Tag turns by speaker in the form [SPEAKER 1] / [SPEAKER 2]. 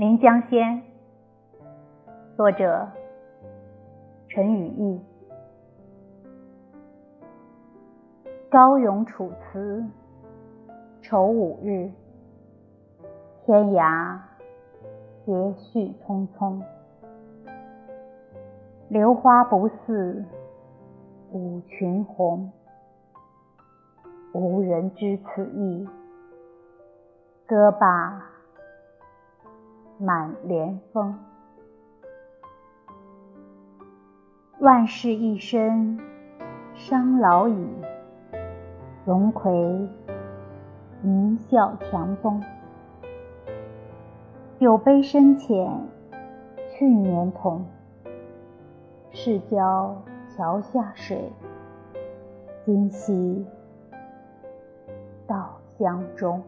[SPEAKER 1] 临江仙》，作者陈与义。朝咏楚辞，愁五日。天涯别绪匆匆。流花不似舞裙红，无人知此意。歌罢满帘风。万事一身伤老矣，荣魁一笑强风。酒杯深浅去年同，世交桥下水，今夕到江中。